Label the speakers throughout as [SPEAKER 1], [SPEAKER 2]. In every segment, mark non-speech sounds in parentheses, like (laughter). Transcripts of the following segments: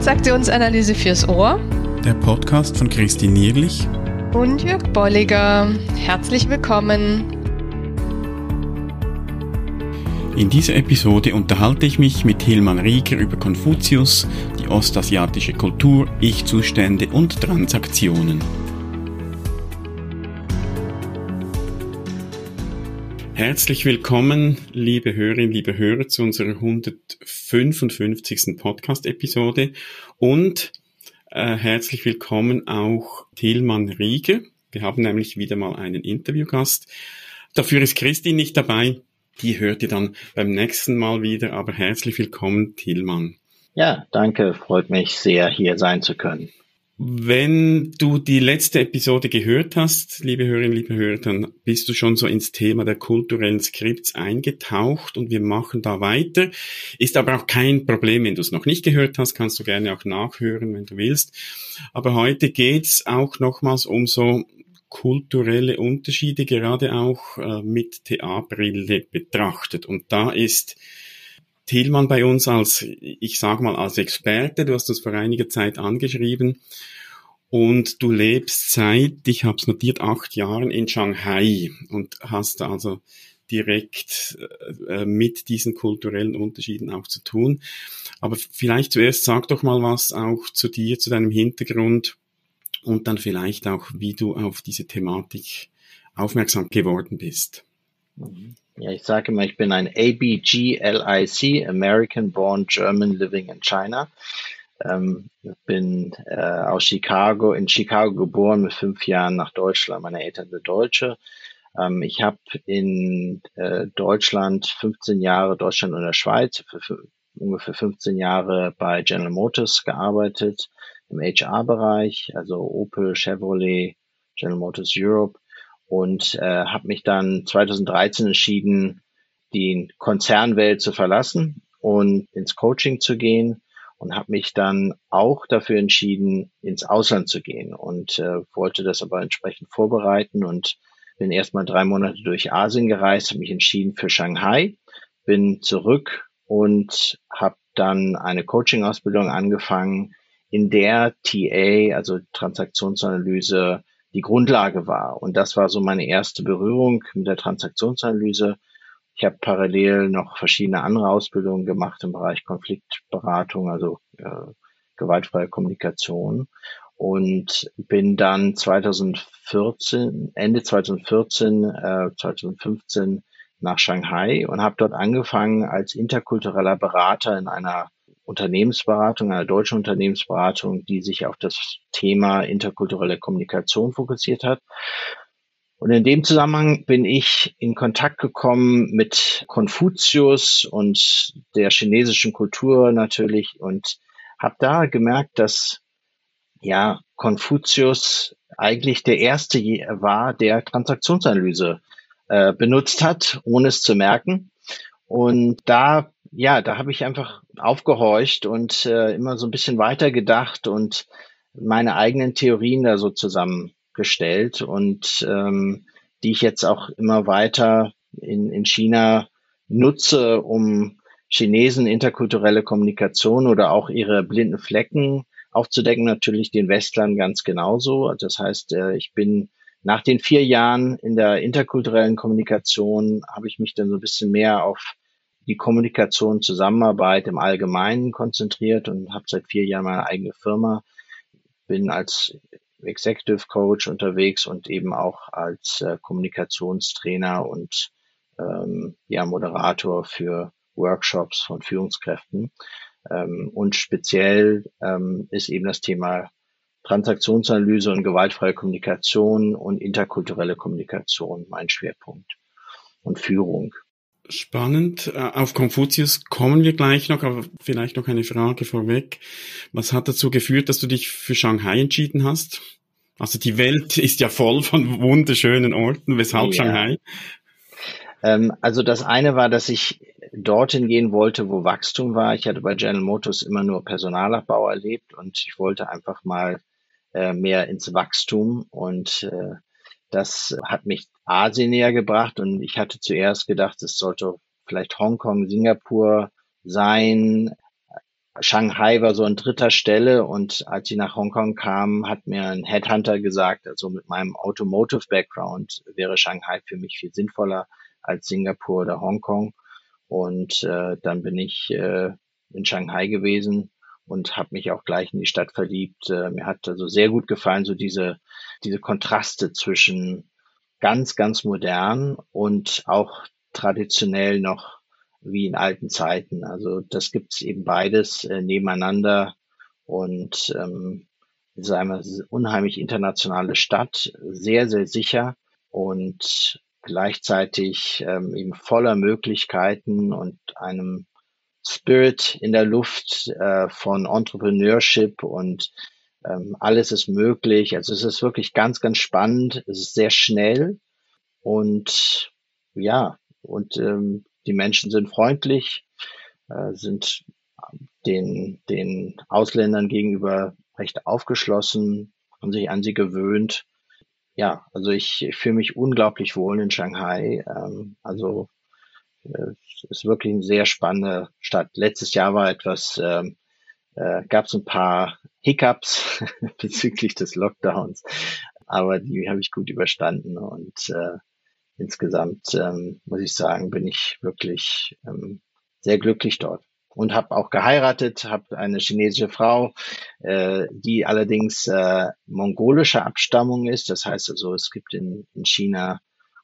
[SPEAKER 1] Transaktionsanalyse fürs Ohr.
[SPEAKER 2] Der Podcast von Christine Nierlich
[SPEAKER 1] und Jörg Bolliger. Herzlich willkommen.
[SPEAKER 2] In dieser Episode unterhalte ich mich mit Hilman Rieger über Konfuzius, die ostasiatische Kultur, Ich-Zustände und Transaktionen. Herzlich willkommen, liebe Hörerinnen, liebe Hörer, zu unserer 155. Podcast-Episode und äh, herzlich willkommen auch Tilman Rieger. Wir haben nämlich wieder mal einen Interviewgast. Dafür ist Christine nicht dabei. Die hört ihr dann beim nächsten Mal wieder, aber herzlich willkommen, Tilman.
[SPEAKER 3] Ja, danke, freut mich sehr, hier sein zu können.
[SPEAKER 2] Wenn du die letzte Episode gehört hast, liebe Hörerinnen, liebe Hörer, dann bist du schon so ins Thema der kulturellen Skripts eingetaucht und wir machen da weiter. Ist aber auch kein Problem, wenn du es noch nicht gehört hast, kannst du gerne auch nachhören, wenn du willst. Aber heute geht's auch nochmals um so kulturelle Unterschiede, gerade auch äh, mit TA-Brille betrachtet. Und da ist Thielmann bei uns als, ich sage mal, als Experte. Du hast uns vor einiger Zeit angeschrieben. Und du lebst seit, ich habe es notiert, acht Jahren in Shanghai und hast also direkt äh, mit diesen kulturellen Unterschieden auch zu tun. Aber vielleicht zuerst sag doch mal was auch zu dir, zu deinem Hintergrund und dann vielleicht auch, wie du auf diese Thematik aufmerksam geworden bist.
[SPEAKER 3] Mhm. Ja, ich sage immer, ich bin ein ABGLIC, American Born German Living in China. Ähm, bin äh, aus Chicago, in Chicago geboren, mit fünf Jahren nach Deutschland. Meine Eltern sind Deutsche. Ähm, ich habe in äh, Deutschland 15 Jahre, Deutschland und der Schweiz, für, für ungefähr 15 Jahre bei General Motors gearbeitet, im HR-Bereich, also Opel, Chevrolet, General Motors Europe und äh, habe mich dann 2013 entschieden, die Konzernwelt zu verlassen und ins Coaching zu gehen und habe mich dann auch dafür entschieden, ins Ausland zu gehen und äh, wollte das aber entsprechend vorbereiten und bin erstmal drei Monate durch Asien gereist, habe mich entschieden für Shanghai, bin zurück und habe dann eine Coaching-Ausbildung angefangen, in der TA, also Transaktionsanalyse, die Grundlage war. Und das war so meine erste Berührung mit der Transaktionsanalyse. Ich habe parallel noch verschiedene andere Ausbildungen gemacht im Bereich Konfliktberatung, also äh, gewaltfreie Kommunikation und bin dann 2014, Ende 2014, äh, 2015 nach Shanghai und habe dort angefangen als interkultureller Berater in einer Unternehmensberatung, einer deutschen Unternehmensberatung, die sich auf das Thema interkulturelle Kommunikation fokussiert hat. Und in dem Zusammenhang bin ich in Kontakt gekommen mit Konfuzius und der chinesischen Kultur natürlich und habe da gemerkt, dass ja Konfuzius eigentlich der erste war, der Transaktionsanalyse äh, benutzt hat, ohne es zu merken. Und da ja, da habe ich einfach aufgehorcht und äh, immer so ein bisschen weitergedacht und meine eigenen Theorien da so zusammengestellt und ähm, die ich jetzt auch immer weiter in, in China nutze, um Chinesen interkulturelle Kommunikation oder auch ihre blinden Flecken aufzudecken, natürlich den Westlern ganz genauso. Das heißt, äh, ich bin nach den vier Jahren in der interkulturellen Kommunikation habe ich mich dann so ein bisschen mehr auf die Kommunikation, Zusammenarbeit im Allgemeinen konzentriert und habe seit vier Jahren meine eigene Firma. Bin als Executive Coach unterwegs und eben auch als äh, Kommunikationstrainer und ähm, ja, Moderator für Workshops von Führungskräften. Ähm, und speziell ähm, ist eben das Thema Transaktionsanalyse und gewaltfreie Kommunikation und interkulturelle Kommunikation mein Schwerpunkt und Führung.
[SPEAKER 2] Spannend. Äh, auf Konfuzius kommen wir gleich noch, aber vielleicht noch eine Frage vorweg. Was hat dazu geführt, dass du dich für Shanghai entschieden hast? Also die Welt ist ja voll von wunderschönen Orten. Weshalb ja. Shanghai?
[SPEAKER 3] Ähm, also das eine war, dass ich dorthin gehen wollte, wo Wachstum war. Ich hatte bei General Motors immer nur Personalabbau erlebt und ich wollte einfach mal äh, mehr ins Wachstum und äh, das hat mich Asien näher gebracht und ich hatte zuerst gedacht, es sollte vielleicht Hongkong, Singapur sein. Shanghai war so an dritter Stelle und als ich nach Hongkong kam, hat mir ein Headhunter gesagt, also mit meinem Automotive Background wäre Shanghai für mich viel sinnvoller als Singapur oder Hongkong. Und äh, dann bin ich äh, in Shanghai gewesen und habe mich auch gleich in die Stadt verliebt. Äh, mir hat also sehr gut gefallen, so diese, diese Kontraste zwischen ganz, ganz modern und auch traditionell noch wie in alten Zeiten. Also das gibt's eben beides äh, nebeneinander und ähm, es ist eine unheimlich internationale Stadt, sehr, sehr sicher und gleichzeitig ähm, eben voller Möglichkeiten und einem Spirit in der Luft äh, von Entrepreneurship und ähm, alles ist möglich. Also es ist wirklich ganz, ganz spannend. Es ist sehr schnell und ja, und ähm, die Menschen sind freundlich, äh, sind den, den Ausländern gegenüber recht aufgeschlossen, haben sich an sie gewöhnt. Ja, also ich, ich fühle mich unglaublich wohl in Shanghai. Ähm, also ist wirklich eine sehr spannende Stadt. Letztes Jahr war etwas, ähm, äh, gab es ein paar Hiccups (laughs) bezüglich des Lockdowns, aber die habe ich gut überstanden und äh, insgesamt ähm, muss ich sagen, bin ich wirklich ähm, sehr glücklich dort und habe auch geheiratet, habe eine chinesische Frau, äh, die allerdings äh, mongolischer Abstammung ist. Das heißt also, es gibt in, in China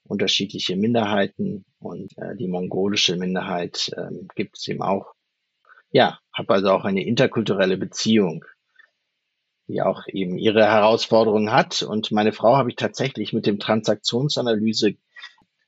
[SPEAKER 3] unterschiedliche Minderheiten und äh, die mongolische Minderheit äh, gibt es eben auch. Ja, habe also auch eine interkulturelle Beziehung, die auch eben ihre Herausforderungen hat. Und meine Frau habe ich tatsächlich mit dem Transaktionsanalyse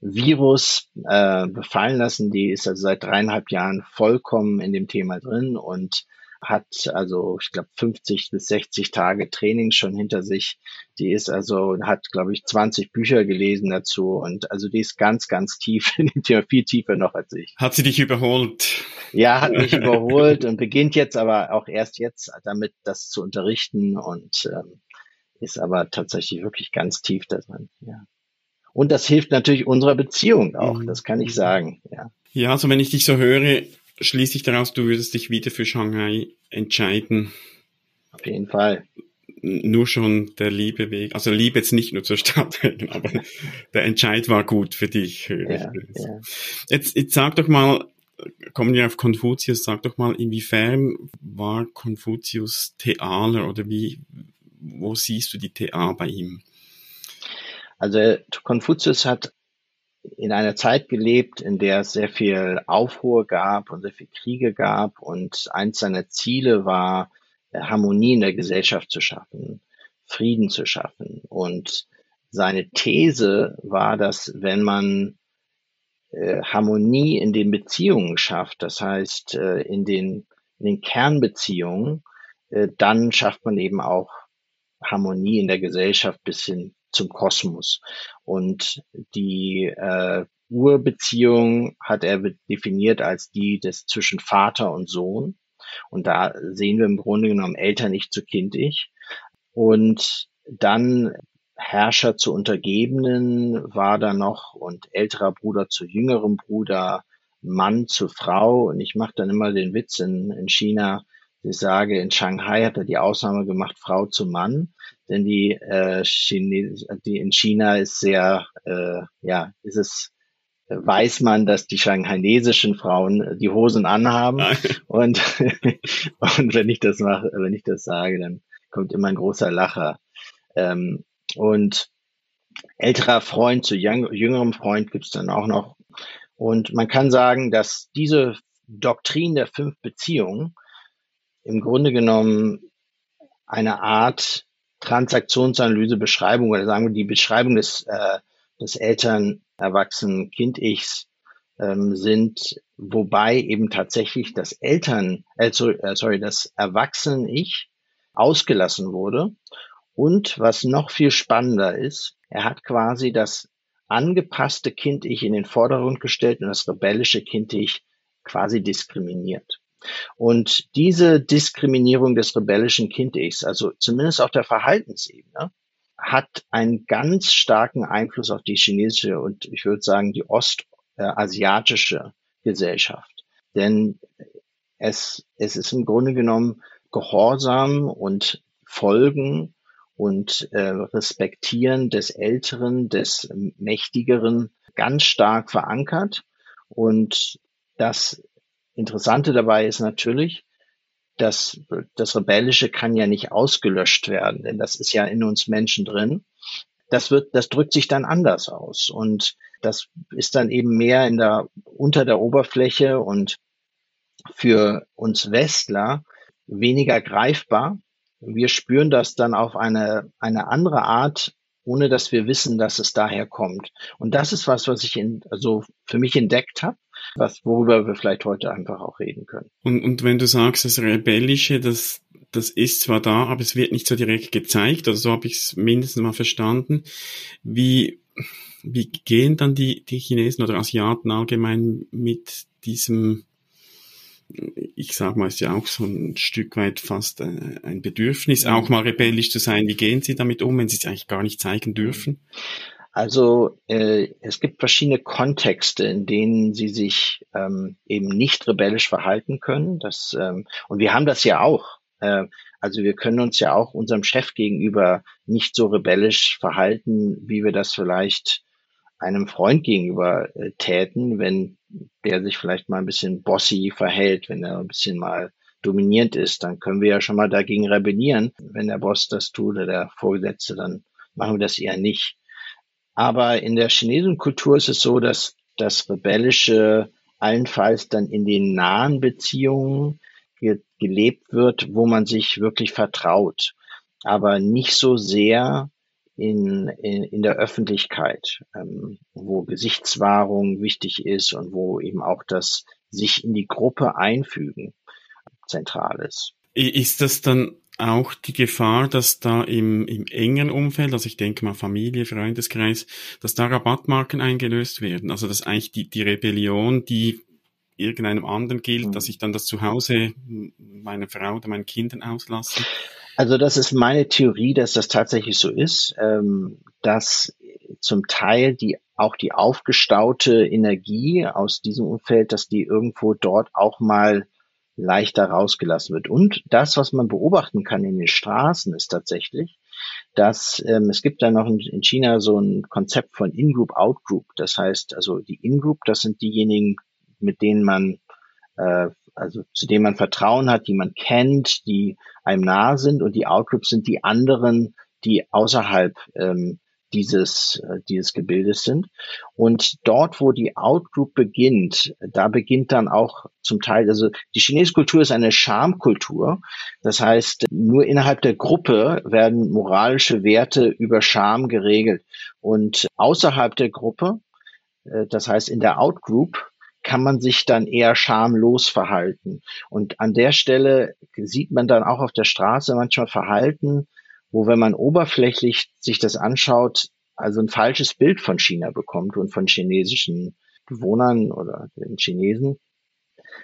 [SPEAKER 3] Virus äh, befallen lassen. Die ist also seit dreieinhalb Jahren vollkommen in dem Thema drin und hat also, ich glaube, 50 bis 60 Tage Training schon hinter sich. Die ist also, hat, glaube ich, 20 Bücher gelesen dazu und also die ist ganz, ganz tief in dem Thema, viel tiefer noch als ich.
[SPEAKER 2] Hat sie dich überholt?
[SPEAKER 3] Ja, hat mich (laughs) überholt und beginnt jetzt aber auch erst jetzt damit, das zu unterrichten und ähm, ist aber tatsächlich wirklich ganz tief da drin, ja. Und das hilft natürlich unserer Beziehung auch, mhm. das kann ich sagen, ja.
[SPEAKER 2] Ja, also wenn ich dich so höre, schließe ich daraus, du würdest dich wieder für Shanghai entscheiden.
[SPEAKER 3] Auf jeden Fall.
[SPEAKER 2] Nur schon der Liebe weg, also Liebe jetzt nicht nur zur Stadt (laughs) wegen, aber der Entscheid war gut für dich. Ja, ja. Jetzt, jetzt sag doch mal, kommen wir auf Konfuzius, sag doch mal, inwiefern war Konfuzius Thealer oder wie, wo siehst du die TA bei ihm?
[SPEAKER 3] Also Konfuzius hat in einer Zeit gelebt, in der es sehr viel Aufruhr gab und sehr viel Kriege gab. Und eins seiner Ziele war, äh, Harmonie in der Gesellschaft zu schaffen, Frieden zu schaffen. Und seine These war, dass wenn man äh, Harmonie in den Beziehungen schafft, das heißt äh, in, den, in den Kernbeziehungen, äh, dann schafft man eben auch Harmonie in der Gesellschaft bis hin zum Kosmos. Und die äh, Urbeziehung hat er definiert als die des zwischen Vater und Sohn. Und da sehen wir im Grunde genommen Eltern nicht zu Kind ich. Und dann Herrscher zu Untergebenen war da noch und älterer Bruder zu jüngerem Bruder, Mann zu Frau. Und ich mache dann immer den Witz in, in China, ich sage, in Shanghai hat er die Ausnahme gemacht, Frau zu Mann, denn die, äh, Chines die in China ist sehr, äh, ja, ist es, äh, weiß man, dass die shanghanesischen Frauen die Hosen anhaben (laughs) und (laughs) und wenn ich das mache, wenn ich das sage, dann kommt immer ein großer Lacher. Ähm, und älterer Freund zu jüngerem Freund gibt's dann auch noch. Und man kann sagen, dass diese Doktrin der fünf Beziehungen im Grunde genommen eine Art Transaktionsanalyse, Beschreibung oder sagen wir die Beschreibung des, äh, des Eltern, Erwachsenen, Kind-Ichs ähm, sind, wobei eben tatsächlich das Eltern, äh, sorry, das Erwachsenen-Ich ausgelassen wurde. Und was noch viel spannender ist, er hat quasi das angepasste Kind-Ich in den Vordergrund gestellt und das rebellische Kind-Ich quasi diskriminiert. Und diese Diskriminierung des rebellischen Kind-Ichs, also zumindest auf der Verhaltensebene, hat einen ganz starken Einfluss auf die chinesische und ich würde sagen die ostasiatische Gesellschaft. Denn es, es ist im Grunde genommen Gehorsam und Folgen und äh, Respektieren des Älteren, des Mächtigeren ganz stark verankert. Und das Interessante dabei ist natürlich, dass das Rebellische kann ja nicht ausgelöscht werden, denn das ist ja in uns Menschen drin. Das wird, das drückt sich dann anders aus. Und das ist dann eben mehr in der, unter der Oberfläche und für uns Westler weniger greifbar. Wir spüren das dann auf eine, eine andere Art, ohne dass wir wissen, dass es daher kommt. Und das ist was, was ich in, also für mich entdeckt habe, was, worüber wir vielleicht heute einfach auch reden können.
[SPEAKER 2] Und, und wenn du sagst, das Rebellische, das, das ist zwar da, aber es wird nicht so direkt gezeigt, also so habe ich es mindestens mal verstanden. Wie, wie gehen dann die, die Chinesen oder Asiaten allgemein mit diesem ich sag mal, ist ja auch so ein Stück weit fast äh, ein Bedürfnis, auch mal rebellisch zu sein. Wie gehen Sie damit um, wenn Sie es eigentlich gar nicht zeigen dürfen?
[SPEAKER 3] Also äh, es gibt verschiedene Kontexte, in denen sie sich ähm, eben nicht rebellisch verhalten können. Das, ähm, und wir haben das ja auch. Äh, also wir können uns ja auch unserem Chef gegenüber nicht so rebellisch verhalten, wie wir das vielleicht einem Freund gegenüber äh, täten, wenn der sich vielleicht mal ein bisschen bossy verhält, wenn er ein bisschen mal dominierend ist, dann können wir ja schon mal dagegen rebellieren. Wenn der Boss das tut oder der Vorgesetzte, dann machen wir das eher nicht. Aber in der chinesischen Kultur ist es so, dass das Rebellische allenfalls dann in den nahen Beziehungen ge gelebt wird, wo man sich wirklich vertraut, aber nicht so sehr in, in, in der Öffentlichkeit, ähm, wo Gesichtswahrung wichtig ist und wo eben auch das sich in die Gruppe einfügen zentral ist.
[SPEAKER 2] Ist das dann auch die Gefahr, dass da im, im engen Umfeld, also ich denke mal Familie, Freundeskreis, dass da Rabattmarken eingelöst werden? Also dass eigentlich die, die Rebellion, die irgendeinem anderen gilt, mhm. dass ich dann das zu Hause meiner Frau oder meinen Kindern auslasse?
[SPEAKER 3] Also das ist meine Theorie, dass das tatsächlich so ist, ähm, dass zum Teil die auch die aufgestaute Energie aus diesem Umfeld, dass die irgendwo dort auch mal leichter rausgelassen wird. Und das, was man beobachten kann in den Straßen, ist tatsächlich, dass ähm, es gibt da noch in, in China so ein Konzept von In-Group, Out-Group. Das heißt, also die In-Group, das sind diejenigen, mit denen man äh, also zu denen man Vertrauen hat, die man kennt, die einem nahe sind und die Outgroups sind die anderen, die außerhalb ähm, dieses, äh, dieses Gebildes sind. Und dort, wo die Outgroup beginnt, da beginnt dann auch zum Teil, also die chinesische Kultur ist eine Schamkultur. Das heißt, nur innerhalb der Gruppe werden moralische Werte über Scham geregelt. Und außerhalb der Gruppe, äh, das heißt in der Outgroup, kann man sich dann eher schamlos verhalten. Und an der Stelle sieht man dann auch auf der Straße manchmal Verhalten, wo wenn man oberflächlich sich das anschaut, also ein falsches Bild von China bekommt und von chinesischen Bewohnern oder den Chinesen.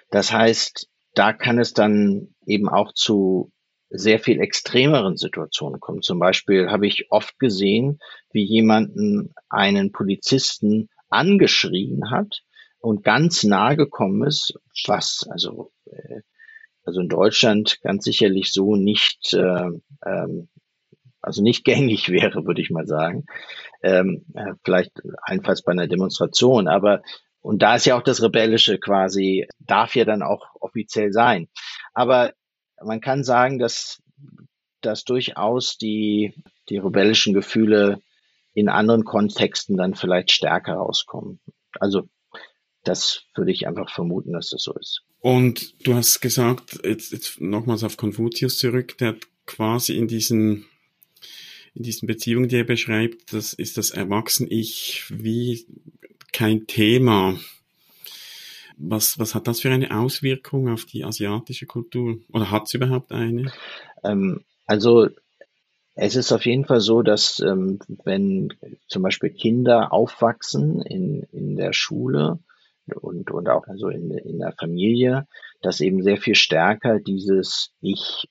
[SPEAKER 3] Das heißt, da kann es dann eben auch zu sehr viel extremeren Situationen kommen. Zum Beispiel habe ich oft gesehen, wie jemanden einen Polizisten angeschrien hat, und ganz nahe gekommen ist, was also äh, also in Deutschland ganz sicherlich so nicht äh, ähm, also nicht gängig (laughs) wäre, würde ich mal sagen. Ähm, äh, vielleicht einfalls bei einer Demonstration, aber und da ist ja auch das Rebellische quasi, darf ja dann auch offiziell sein. Aber man kann sagen, dass, dass durchaus die, die rebellischen Gefühle in anderen Kontexten dann vielleicht stärker rauskommen. Also das würde ich einfach vermuten, dass das so ist.
[SPEAKER 2] Und du hast gesagt, jetzt, jetzt nochmals auf Konfuzius zurück, der quasi in diesen, in diesen Beziehungen, die er beschreibt, das ist das Erwachsen-Ich wie kein Thema. Was, was hat das für eine Auswirkung auf die asiatische Kultur? Oder hat es überhaupt eine?
[SPEAKER 3] Ähm, also es ist auf jeden Fall so, dass ähm, wenn zum Beispiel Kinder aufwachsen in, in der Schule, und, und auch also in, in der Familie, dass eben sehr viel stärker dieses Ich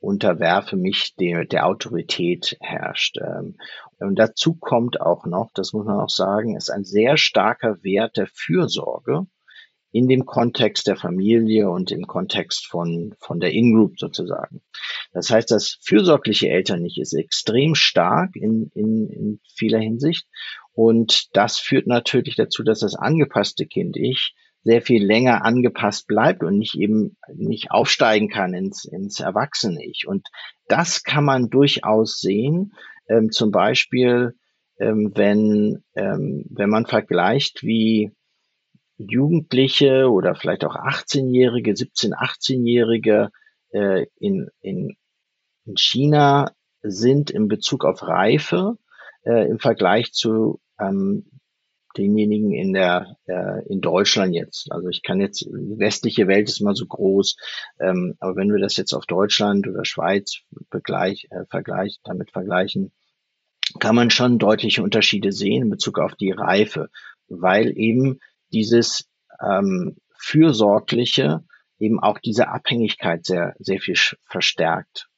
[SPEAKER 3] unterwerfe mich der, der Autorität herrscht. Ähm, und dazu kommt auch noch, das muss man auch sagen, ist ein sehr starker Wert der Fürsorge in dem Kontext der Familie und im Kontext von, von der In-Group sozusagen. Das heißt, das fürsorgliche Eltern-Ich ist extrem stark in, in, in vieler Hinsicht. Und das führt natürlich dazu, dass das angepasste Kind-Ich sehr viel länger angepasst bleibt und nicht eben nicht aufsteigen kann ins, ins Erwachsene-Ich. Und das kann man durchaus sehen, ähm, zum Beispiel, ähm, wenn, ähm, wenn man vergleicht, wie Jugendliche oder vielleicht auch 18-Jährige, 17-, 18-Jährige äh, in, in, in China sind in Bezug auf Reife äh, im Vergleich zu ähm, denjenigen in der äh, in Deutschland jetzt. Also ich kann jetzt die westliche Welt ist immer so groß, ähm, aber wenn wir das jetzt auf Deutschland oder Schweiz begleich, äh, vergleich, damit vergleichen, kann man schon deutliche Unterschiede sehen in Bezug auf die Reife, weil eben dieses ähm, fürsorgliche eben auch diese Abhängigkeit sehr sehr viel verstärkt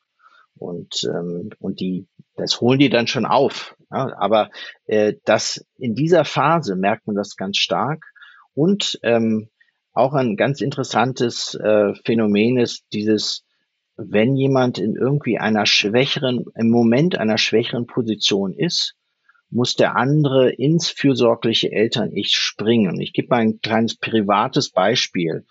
[SPEAKER 3] und ähm, und die das holen die dann schon auf ja, aber äh, das in dieser Phase merkt man das ganz stark. Und ähm, auch ein ganz interessantes äh, Phänomen ist dieses, wenn jemand in irgendwie einer schwächeren, im Moment einer schwächeren Position ist, muss der andere ins fürsorgliche Eltern-Ich springen. Ich gebe mal ein kleines privates Beispiel.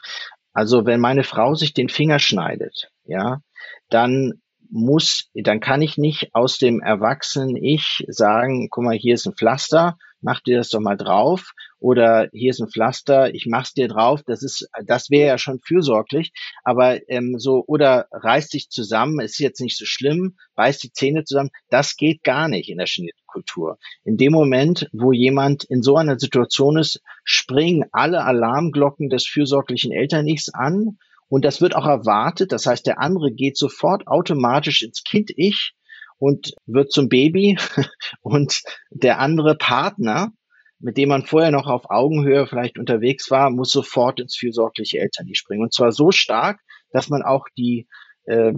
[SPEAKER 3] Also wenn meine Frau sich den Finger schneidet, ja, dann muss, dann kann ich nicht aus dem Erwachsenen Ich sagen, guck mal, hier ist ein Pflaster, mach dir das doch mal drauf oder hier ist ein Pflaster, ich mach's dir drauf. Das ist, das wäre ja schon fürsorglich, aber ähm, so oder reißt dich zusammen, ist jetzt nicht so schlimm, beißt die Zähne zusammen. Das geht gar nicht in der chinesischen Kultur. In dem Moment, wo jemand in so einer Situation ist, springen alle Alarmglocken des fürsorglichen Elternichts an und das wird auch erwartet. Das heißt, der andere geht sofort automatisch ins Kind-Ich und wird zum Baby. (laughs) Und der andere Partner, mit dem man vorher noch auf Augenhöhe vielleicht unterwegs war, muss sofort ins fürsorgliche Eltern springen. Und zwar so stark, dass man auch die, äh,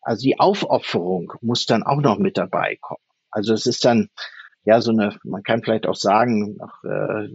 [SPEAKER 3] also die Aufopferung muss dann auch noch mit dabei kommen. Also es ist dann ja so eine, man kann vielleicht auch sagen, nach, äh,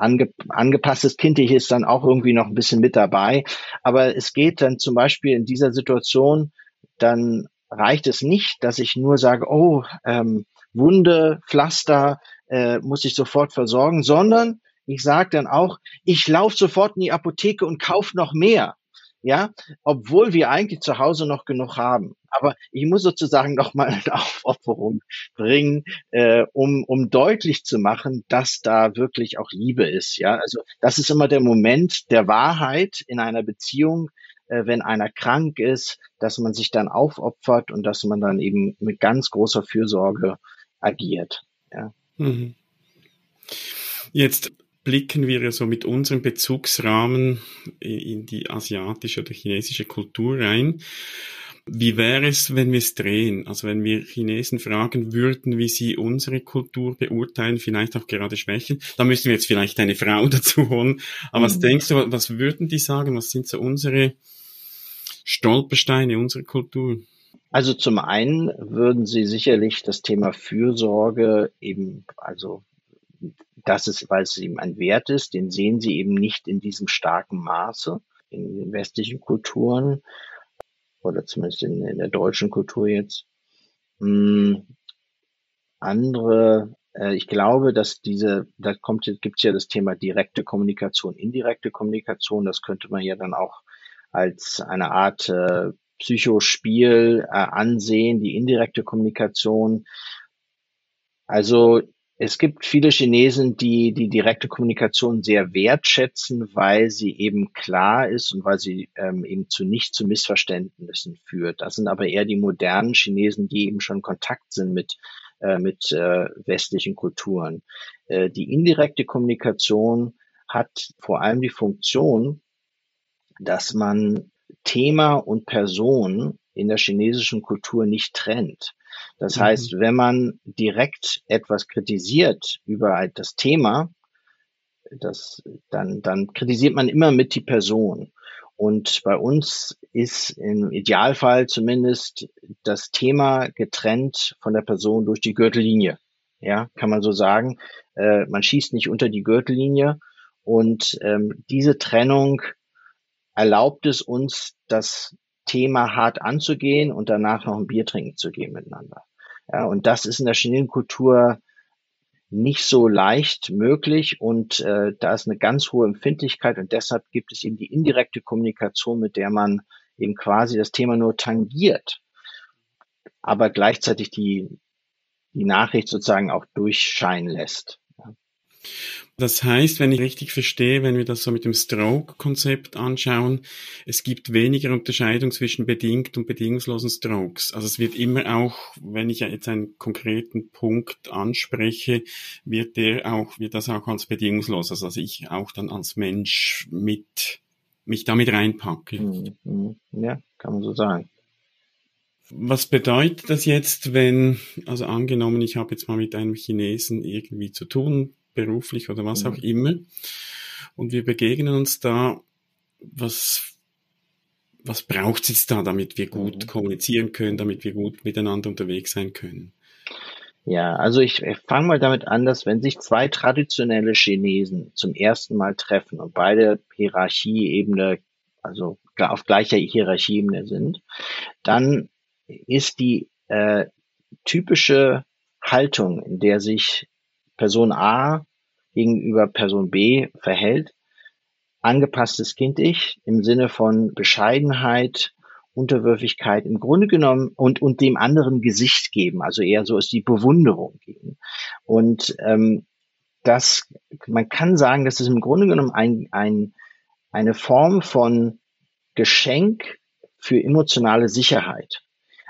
[SPEAKER 3] ange, angepasstes Kindlich ist dann auch irgendwie noch ein bisschen mit dabei. Aber es geht dann zum Beispiel in dieser Situation, dann reicht es nicht, dass ich nur sage, oh, ähm, Wunde, Pflaster äh, muss ich sofort versorgen, sondern ich sage dann auch, ich laufe sofort in die Apotheke und kaufe noch mehr ja, obwohl wir eigentlich zu Hause noch genug haben. Aber ich muss sozusagen (laughs) noch mal eine Aufopferung bringen, äh, um, um deutlich zu machen, dass da wirklich auch Liebe ist. Ja, also das ist immer der Moment der Wahrheit in einer Beziehung, äh, wenn einer krank ist, dass man sich dann aufopfert und dass man dann eben mit ganz großer Fürsorge agiert. Ja. Mhm.
[SPEAKER 2] Jetzt blicken wir so mit unserem Bezugsrahmen in die asiatische oder chinesische Kultur rein. Wie wäre es, wenn wir es drehen? Also wenn wir Chinesen fragen würden, wie sie unsere Kultur beurteilen, vielleicht auch gerade Schwächen, da müssen wir jetzt vielleicht eine Frau (laughs) dazu holen. Aber mhm. was denkst du, was würden die sagen? Was sind so unsere Stolpersteine unserer Kultur?
[SPEAKER 3] Also zum einen würden sie sicherlich das Thema Fürsorge eben, also das ist, weil es eben ein Wert ist, den sehen sie eben nicht in diesem starken Maße in den westlichen Kulturen oder zumindest in, in der deutschen Kultur jetzt. Hm, andere, äh, ich glaube, dass diese, da kommt, gibt es ja das Thema direkte Kommunikation, indirekte Kommunikation. Das könnte man ja dann auch als eine Art äh, Psychospiel äh, ansehen, die indirekte Kommunikation. Also es gibt viele Chinesen, die die direkte Kommunikation sehr wertschätzen, weil sie eben klar ist und weil sie ähm, eben zu nicht zu Missverständnissen führt. Das sind aber eher die modernen Chinesen, die eben schon Kontakt sind mit äh, mit äh, westlichen Kulturen. Äh, die indirekte Kommunikation hat vor allem die Funktion, dass man Thema und Person in der chinesischen Kultur nicht trennt. Das mhm. heißt, wenn man direkt etwas kritisiert über das Thema, das, dann, dann kritisiert man immer mit die Person. Und bei uns ist im Idealfall zumindest das Thema getrennt von der Person durch die Gürtellinie. Ja, kann man so sagen. Äh, man schießt nicht unter die Gürtellinie Und ähm, diese Trennung erlaubt es uns, das Thema hart anzugehen und danach noch ein Bier trinken zu gehen miteinander. Ja, und das ist in der chinesischen Kultur nicht so leicht möglich und äh, da ist eine ganz hohe Empfindlichkeit und deshalb gibt es eben die indirekte Kommunikation, mit der man eben quasi das Thema nur tangiert, aber gleichzeitig die, die Nachricht sozusagen auch durchscheinen lässt.
[SPEAKER 2] Das heißt, wenn ich richtig verstehe, wenn wir das so mit dem Stroke-Konzept anschauen, es gibt weniger Unterscheidung zwischen bedingt und bedingungslosen Strokes. Also es wird immer auch, wenn ich jetzt einen konkreten Punkt anspreche, wird der auch, wird das auch als bedingungslos, also dass ich auch dann als Mensch mit, mich damit reinpacke.
[SPEAKER 3] Mhm, mhm. Ja, kann man so sagen.
[SPEAKER 2] Was bedeutet das jetzt, wenn, also angenommen, ich habe jetzt mal mit einem Chinesen irgendwie zu tun, beruflich oder was auch mhm. immer. Und wir begegnen uns da, was, was braucht es da, damit wir gut mhm. kommunizieren können, damit wir gut miteinander unterwegs sein können?
[SPEAKER 3] Ja, also ich, ich fange mal damit an, dass wenn sich zwei traditionelle Chinesen zum ersten Mal treffen und beide Hierarchieebene, also auf gleicher Hierarchieebene sind, dann ist die äh, typische Haltung, in der sich Person A gegenüber Person B verhält, angepasstes Kind-Ich im Sinne von Bescheidenheit, Unterwürfigkeit im Grunde genommen und, und dem anderen Gesicht geben, also eher so ist die Bewunderung geben. Und ähm, das, man kann sagen, das ist im Grunde genommen ein, ein, eine Form von Geschenk für emotionale Sicherheit.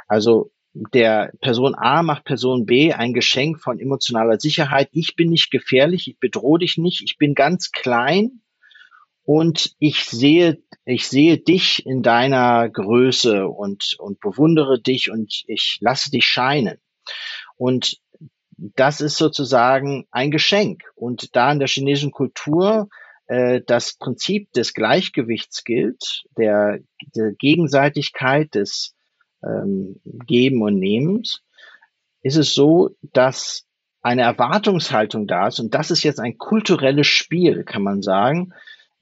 [SPEAKER 3] Also der Person A macht Person B ein Geschenk von emotionaler Sicherheit. Ich bin nicht gefährlich, ich bedrohe dich nicht, ich bin ganz klein und ich sehe, ich sehe dich in deiner Größe und, und bewundere dich und ich lasse dich scheinen. Und das ist sozusagen ein Geschenk. Und da in der chinesischen Kultur äh, das Prinzip des Gleichgewichts gilt, der, der Gegenseitigkeit, des ähm, Geben und Nehmens, ist es so, dass eine Erwartungshaltung da ist. Und das ist jetzt ein kulturelles Spiel, kann man sagen.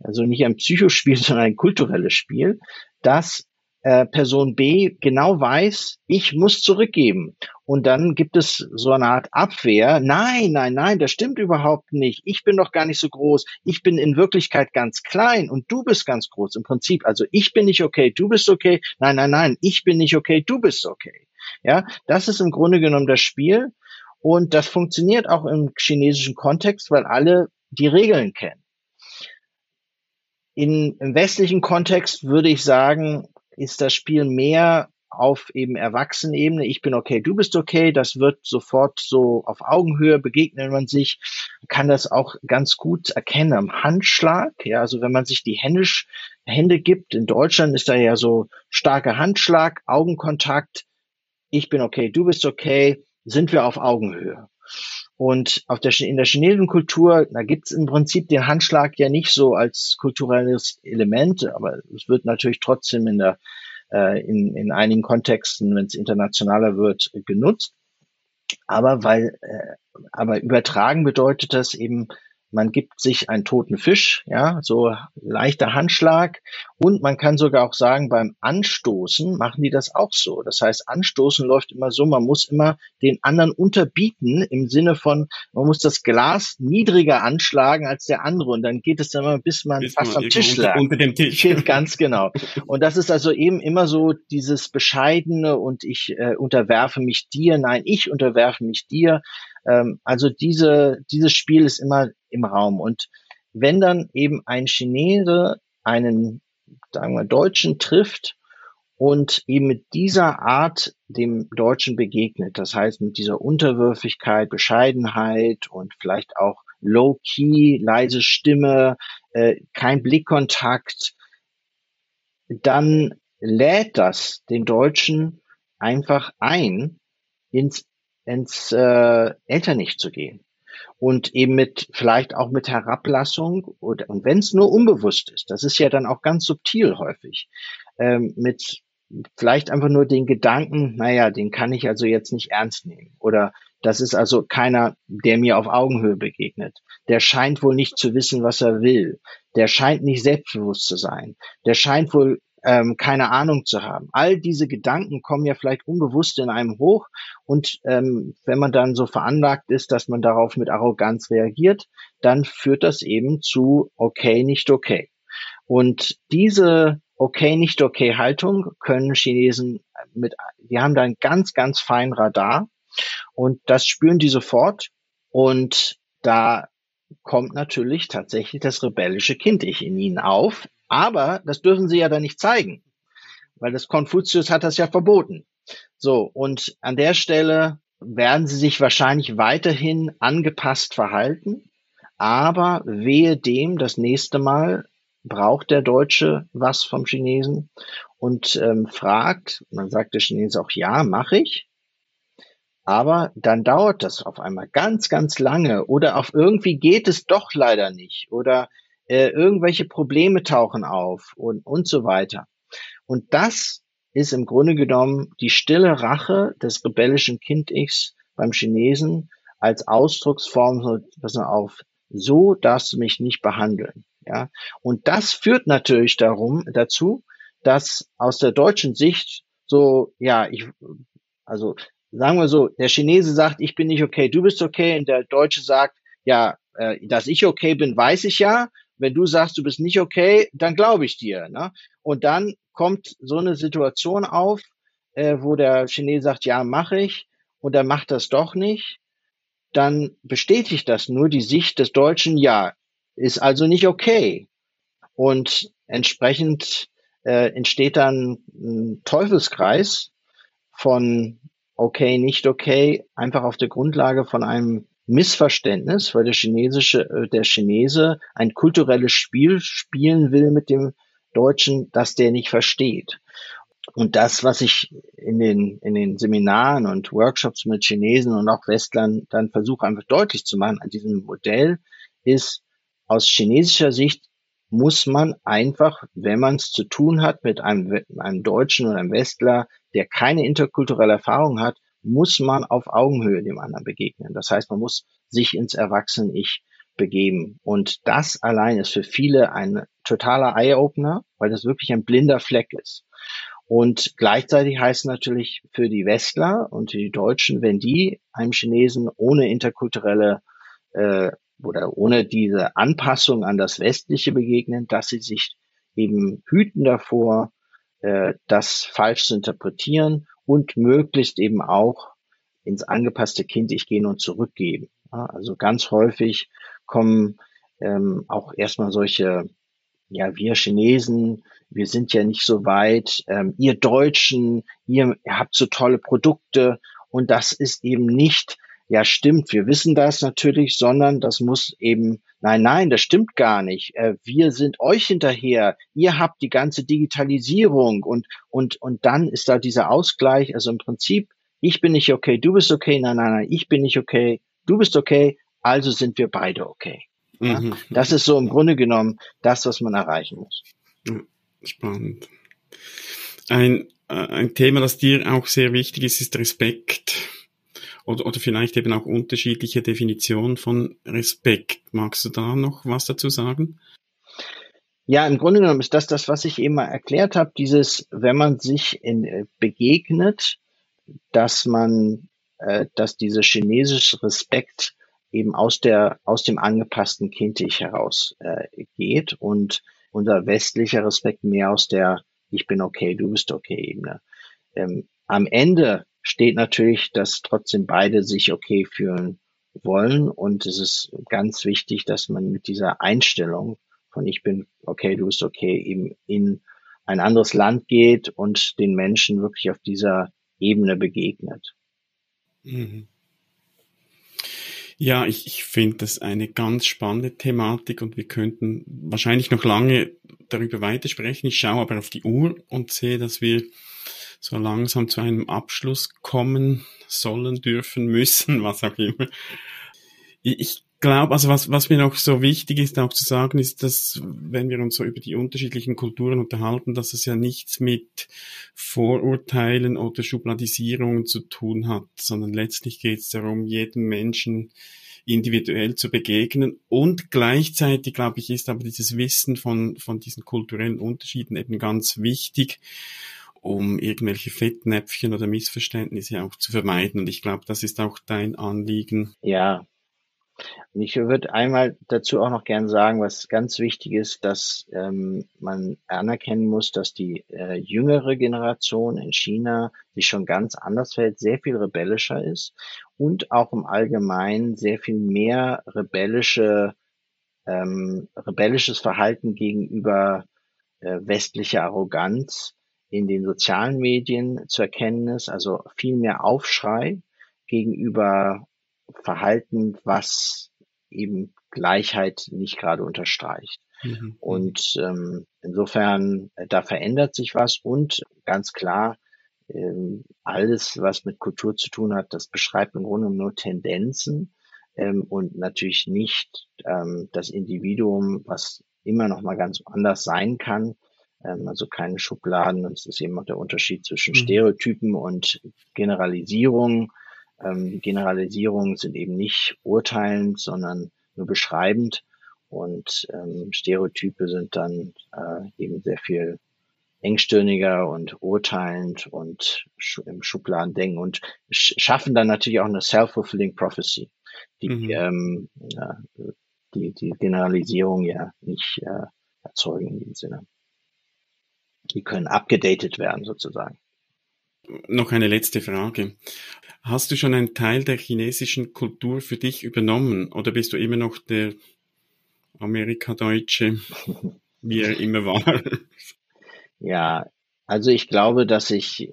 [SPEAKER 3] Also nicht ein Psychospiel, (laughs) sondern ein kulturelles Spiel, dass äh, Person B genau weiß, ich muss zurückgeben. Und dann gibt es so eine Art Abwehr. Nein, nein, nein, das stimmt überhaupt nicht. Ich bin doch gar nicht so groß. Ich bin in Wirklichkeit ganz klein und du bist ganz groß. Im Prinzip, also ich bin nicht okay, du bist okay. Nein, nein, nein, ich bin nicht okay, du bist okay. Ja, das ist im Grunde genommen das Spiel. Und das funktioniert auch im chinesischen Kontext, weil alle die Regeln kennen. In, Im westlichen Kontext würde ich sagen, ist das Spiel mehr auf eben Erwachsenebene. Ich bin okay, du bist okay. Das wird sofort so auf Augenhöhe begegnen man sich, kann das auch ganz gut erkennen am Handschlag. Ja, also wenn man sich die Händisch, Hände gibt, in Deutschland ist da ja so starker Handschlag, Augenkontakt. Ich bin okay, du bist okay, sind wir auf Augenhöhe. Und auf der, in der chinesischen Kultur, da gibt's im Prinzip den Handschlag ja nicht so als kulturelles Element, aber es wird natürlich trotzdem in, der, äh, in, in einigen Kontexten, wenn es internationaler wird, genutzt. Aber weil, äh, aber übertragen bedeutet das eben, man gibt sich einen toten Fisch, ja, so leichter Handschlag. Und man kann sogar auch sagen, beim Anstoßen machen die das auch so. Das heißt, Anstoßen läuft immer so, man muss immer den anderen unterbieten im Sinne von, man muss das Glas niedriger anschlagen als der andere. Und dann geht es dann immer, bis man bis fast man am Tisch lag.
[SPEAKER 2] Unter, unter dem Tisch.
[SPEAKER 3] Ganz genau. Und das ist also eben immer so dieses Bescheidene und ich äh, unterwerfe mich dir. Nein, ich unterwerfe mich dir. Ähm, also diese, dieses Spiel ist immer im Raum. Und wenn dann eben ein Chinese einen, sagen wir, Deutschen trifft und eben mit dieser Art dem Deutschen begegnet, das heißt mit dieser Unterwürfigkeit, Bescheidenheit und vielleicht auch low-key, leise Stimme, äh, kein Blickkontakt, dann lädt das den Deutschen einfach ein, ins ins äh, Elternlicht zu gehen. Und eben mit, vielleicht auch mit Herablassung oder, und wenn es nur unbewusst ist, das ist ja dann auch ganz subtil häufig, ähm, mit vielleicht einfach nur den Gedanken, naja, den kann ich also jetzt nicht ernst nehmen oder Das ist also keiner, der mir auf Augenhöhe begegnet. Der scheint wohl nicht zu wissen, was er will. Der scheint nicht selbstbewusst zu sein. Der scheint wohl ähm, keine Ahnung zu haben. All diese Gedanken kommen ja vielleicht unbewusst in einem hoch und ähm, wenn man dann so veranlagt ist, dass man darauf mit Arroganz reagiert, dann führt das eben zu okay, nicht okay. Und diese okay, nicht okay Haltung können Chinesen mit, die haben da einen ganz, ganz feinen Radar und das spüren die sofort und da kommt natürlich tatsächlich das rebellische Kind ich in ihnen auf, aber das dürfen sie ja dann nicht zeigen, weil das Konfuzius hat das ja verboten. So, und an der Stelle werden sie sich wahrscheinlich weiterhin angepasst verhalten, aber wehe dem, das nächste Mal braucht der Deutsche was vom Chinesen und ähm, fragt, man sagt der Chinese auch ja, mache ich, aber dann dauert das auf einmal ganz, ganz lange oder auf irgendwie geht es doch leider nicht oder äh, irgendwelche Probleme tauchen auf und, und so weiter. Und das ist im Grunde genommen die stille Rache des rebellischen Kind-Ichs beim Chinesen als Ausdrucksform was auf so darfst du mich nicht behandeln. Ja, und das führt natürlich darum dazu, dass aus der deutschen Sicht so, ja, ich, also sagen wir so, der Chinese sagt, ich bin nicht okay, du bist okay, und der Deutsche sagt, ja, äh, dass ich okay bin, weiß ich ja, wenn du sagst, du bist nicht okay, dann glaube ich dir. Ne? Und dann kommt so eine Situation auf, äh, wo der Chinese sagt, ja, mache ich, und er macht das doch nicht. Dann bestätigt das nur die Sicht des Deutschen, ja, ist also nicht okay. Und entsprechend äh, entsteht dann ein Teufelskreis von okay, nicht okay, einfach auf der Grundlage von einem Missverständnis, weil der chinesische, äh, der Chinese ein kulturelles Spiel spielen will mit dem Deutschen, das der nicht versteht. Und das, was ich in den, in den Seminaren und Workshops mit Chinesen und auch Westlern dann versuche einfach deutlich zu machen an diesem Modell, ist aus chinesischer Sicht muss man einfach, wenn man es zu tun hat mit einem, einem Deutschen oder einem Westler, der keine interkulturelle Erfahrung hat, muss man auf Augenhöhe dem anderen begegnen. Das heißt, man muss sich ins Erwachsenen-Ich begeben. Und das allein ist für viele ein totaler Eye-Opener, weil das wirklich ein blinder Fleck ist. Und gleichzeitig heißt natürlich für die Westler und die Deutschen, wenn die einem Chinesen ohne interkulturelle äh, oder ohne diese Anpassung an das Westliche begegnen, dass sie sich eben hüten davor, äh, das falsch zu interpretieren und möglichst eben auch ins angepasste Kind ich gehen und zurückgeben. Also ganz häufig kommen ähm, auch erstmal solche, ja, wir Chinesen, wir sind ja nicht so weit, ähm, ihr Deutschen, ihr habt so tolle Produkte und das ist eben nicht, ja stimmt, wir wissen das natürlich, sondern das muss eben Nein, nein, das stimmt gar nicht. Äh, wir sind euch hinterher. Ihr habt die ganze Digitalisierung und, und, und dann ist da dieser Ausgleich. Also im Prinzip, ich bin nicht okay, du bist okay, nein, nein, nein, ich bin nicht okay, du bist okay, also sind wir beide okay. Ja? Mhm. Das ist so im Grunde genommen das, was man erreichen muss.
[SPEAKER 2] Spannend. Ein, äh, ein Thema, das dir auch sehr wichtig ist, ist Respekt oder, oder vielleicht eben auch unterschiedliche Definitionen von Respekt. Magst du da noch was dazu sagen?
[SPEAKER 3] Ja, im Grunde genommen ist das das, was ich eben mal erklärt habe, dieses, wenn man sich in, äh, begegnet, dass man, äh, dass dieser chinesische Respekt eben aus der, aus dem angepassten Kind-Ich heraus äh, geht und unser westlicher Respekt mehr aus der Ich bin okay, du bist okay Ebene. Ähm, am Ende steht natürlich, dass trotzdem beide sich okay fühlen wollen. Und es ist ganz wichtig, dass man mit dieser Einstellung von ich bin okay, du bist okay, eben in ein anderes Land geht und den Menschen wirklich auf dieser Ebene begegnet. Mhm.
[SPEAKER 2] Ja, ich, ich finde das eine ganz spannende Thematik und wir könnten wahrscheinlich noch lange darüber weitersprechen. Ich schaue aber auf die Uhr und sehe, dass wir so langsam zu einem Abschluss kommen sollen, dürfen, (laughs) müssen, was auch immer. Ich glaube, also was, was mir noch so wichtig ist, auch zu sagen, ist, dass wenn wir uns so über die unterschiedlichen Kulturen unterhalten, dass es ja nichts mit Vorurteilen oder Schubladisierungen zu tun hat, sondern letztlich geht es darum, jedem Menschen individuell zu begegnen und gleichzeitig, glaube ich, ist aber dieses Wissen von, von diesen kulturellen Unterschieden eben ganz wichtig, um irgendwelche Fettnäpfchen oder Missverständnisse auch zu vermeiden. Und ich glaube, das ist auch dein Anliegen.
[SPEAKER 3] Ja, und ich würde einmal dazu auch noch gern sagen, was ganz wichtig ist, dass ähm, man anerkennen muss, dass die äh, jüngere Generation in China sich schon ganz anders verhält, sehr viel rebellischer ist und auch im Allgemeinen sehr viel mehr rebellische, ähm, rebellisches Verhalten gegenüber äh, westlicher Arroganz in den sozialen Medien zu erkennen ist, also viel mehr Aufschrei gegenüber Verhalten, was eben Gleichheit nicht gerade unterstreicht. Mhm. Und ähm, insofern, äh, da verändert sich was und ganz klar, ähm, alles, was mit Kultur zu tun hat, das beschreibt im Grunde nur Tendenzen ähm, und natürlich nicht ähm, das Individuum, was immer noch mal ganz anders sein kann. Ähm, also keine Schubladen. Das ist eben auch der Unterschied zwischen mhm. Stereotypen und Generalisierungen. Ähm, Generalisierungen sind eben nicht urteilend, sondern nur beschreibend und ähm, Stereotype sind dann äh, eben sehr viel engstirniger und urteilend und sch im Schubladendenken und sch schaffen dann natürlich auch eine self-fulfilling prophecy, die, mhm. ähm, ja, die die Generalisierung ja nicht äh, erzeugen in dem Sinne. Die können abgedatet werden sozusagen.
[SPEAKER 2] Noch eine letzte Frage. Hast du schon einen Teil der chinesischen Kultur für dich übernommen oder bist du immer noch der Amerikadeutsche, wie er immer war? (laughs)
[SPEAKER 3] Ja, also ich glaube, dass ich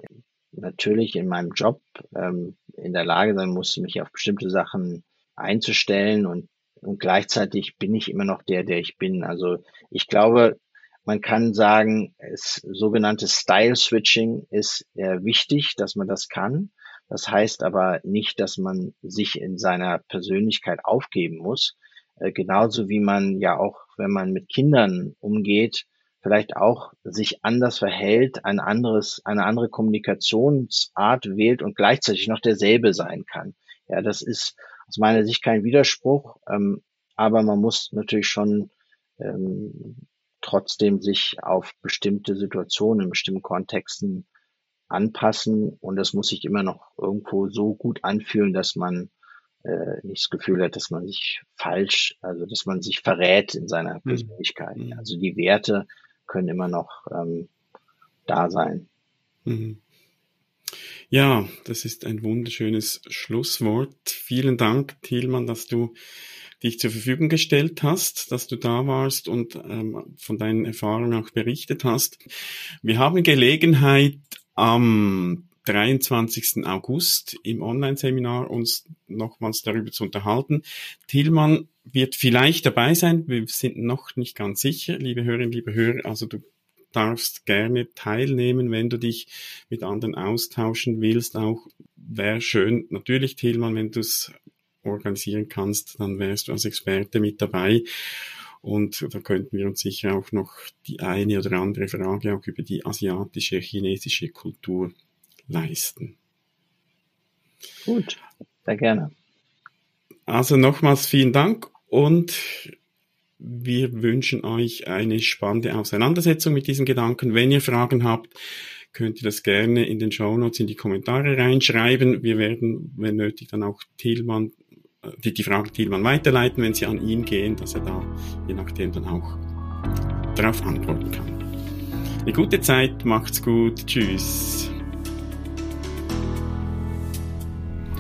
[SPEAKER 3] natürlich in meinem Job ähm, in der Lage sein muss, mich auf bestimmte Sachen einzustellen und, und gleichzeitig bin ich immer noch der, der ich bin. Also ich glaube, man kann sagen, es, sogenanntes Style Switching ist äh, wichtig, dass man das kann. Das heißt aber nicht, dass man sich in seiner Persönlichkeit aufgeben muss. Äh, genauso wie man ja auch, wenn man mit Kindern umgeht, vielleicht auch sich anders verhält, ein anderes, eine andere Kommunikationsart wählt und gleichzeitig noch derselbe sein kann. Ja, das ist aus meiner Sicht kein Widerspruch, ähm, aber man muss natürlich schon ähm, trotzdem sich auf bestimmte Situationen in bestimmten Kontexten anpassen und das muss sich immer noch irgendwo so gut anfühlen, dass man äh, nicht das Gefühl hat, dass man sich falsch, also dass man sich verrät in seiner mhm. Persönlichkeit. Mhm. Also die Werte können immer noch ähm, da sein. Mhm.
[SPEAKER 2] Ja, das ist ein wunderschönes Schlusswort. Vielen Dank, Thielmann, dass du dich zur Verfügung gestellt hast, dass du da warst und ähm, von deinen Erfahrungen auch berichtet hast. Wir haben Gelegenheit am 23. August im Online-Seminar uns nochmals darüber zu unterhalten. Tillmann wird vielleicht dabei sein. Wir sind noch nicht ganz sicher, liebe Hörerinnen, liebe Hörer. Also du darfst gerne teilnehmen, wenn du dich mit anderen austauschen willst. Auch wäre schön, natürlich Tillmann, wenn du es organisieren kannst, dann wärst du als Experte mit dabei. Und da könnten wir uns sicher auch noch die eine oder andere Frage auch über die asiatische, chinesische Kultur leisten.
[SPEAKER 3] Gut, sehr gerne.
[SPEAKER 2] Also nochmals vielen Dank und wir wünschen euch eine spannende Auseinandersetzung mit diesen Gedanken. Wenn ihr Fragen habt, könnt ihr das gerne in den Show Notes in die Kommentare reinschreiben. Wir werden, wenn nötig, dann auch Thielmann die, die Frage Thielmann weiterleiten, wenn sie an ihn gehen, dass er da je nachdem dann auch darauf antworten kann. Eine gute Zeit, macht's gut, tschüss.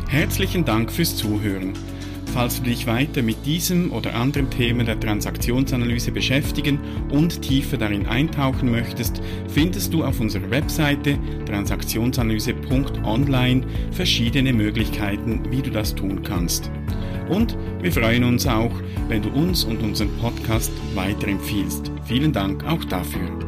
[SPEAKER 2] Herzlichen Dank fürs Zuhören. Falls du dich weiter mit diesem oder anderen Themen der Transaktionsanalyse beschäftigen und tiefer darin eintauchen möchtest, findest du auf unserer Webseite transaktionsanalyse.online verschiedene Möglichkeiten, wie du das tun kannst. Und wir freuen uns auch, wenn du uns und unseren Podcast weiterempfiehlst. Vielen Dank auch dafür.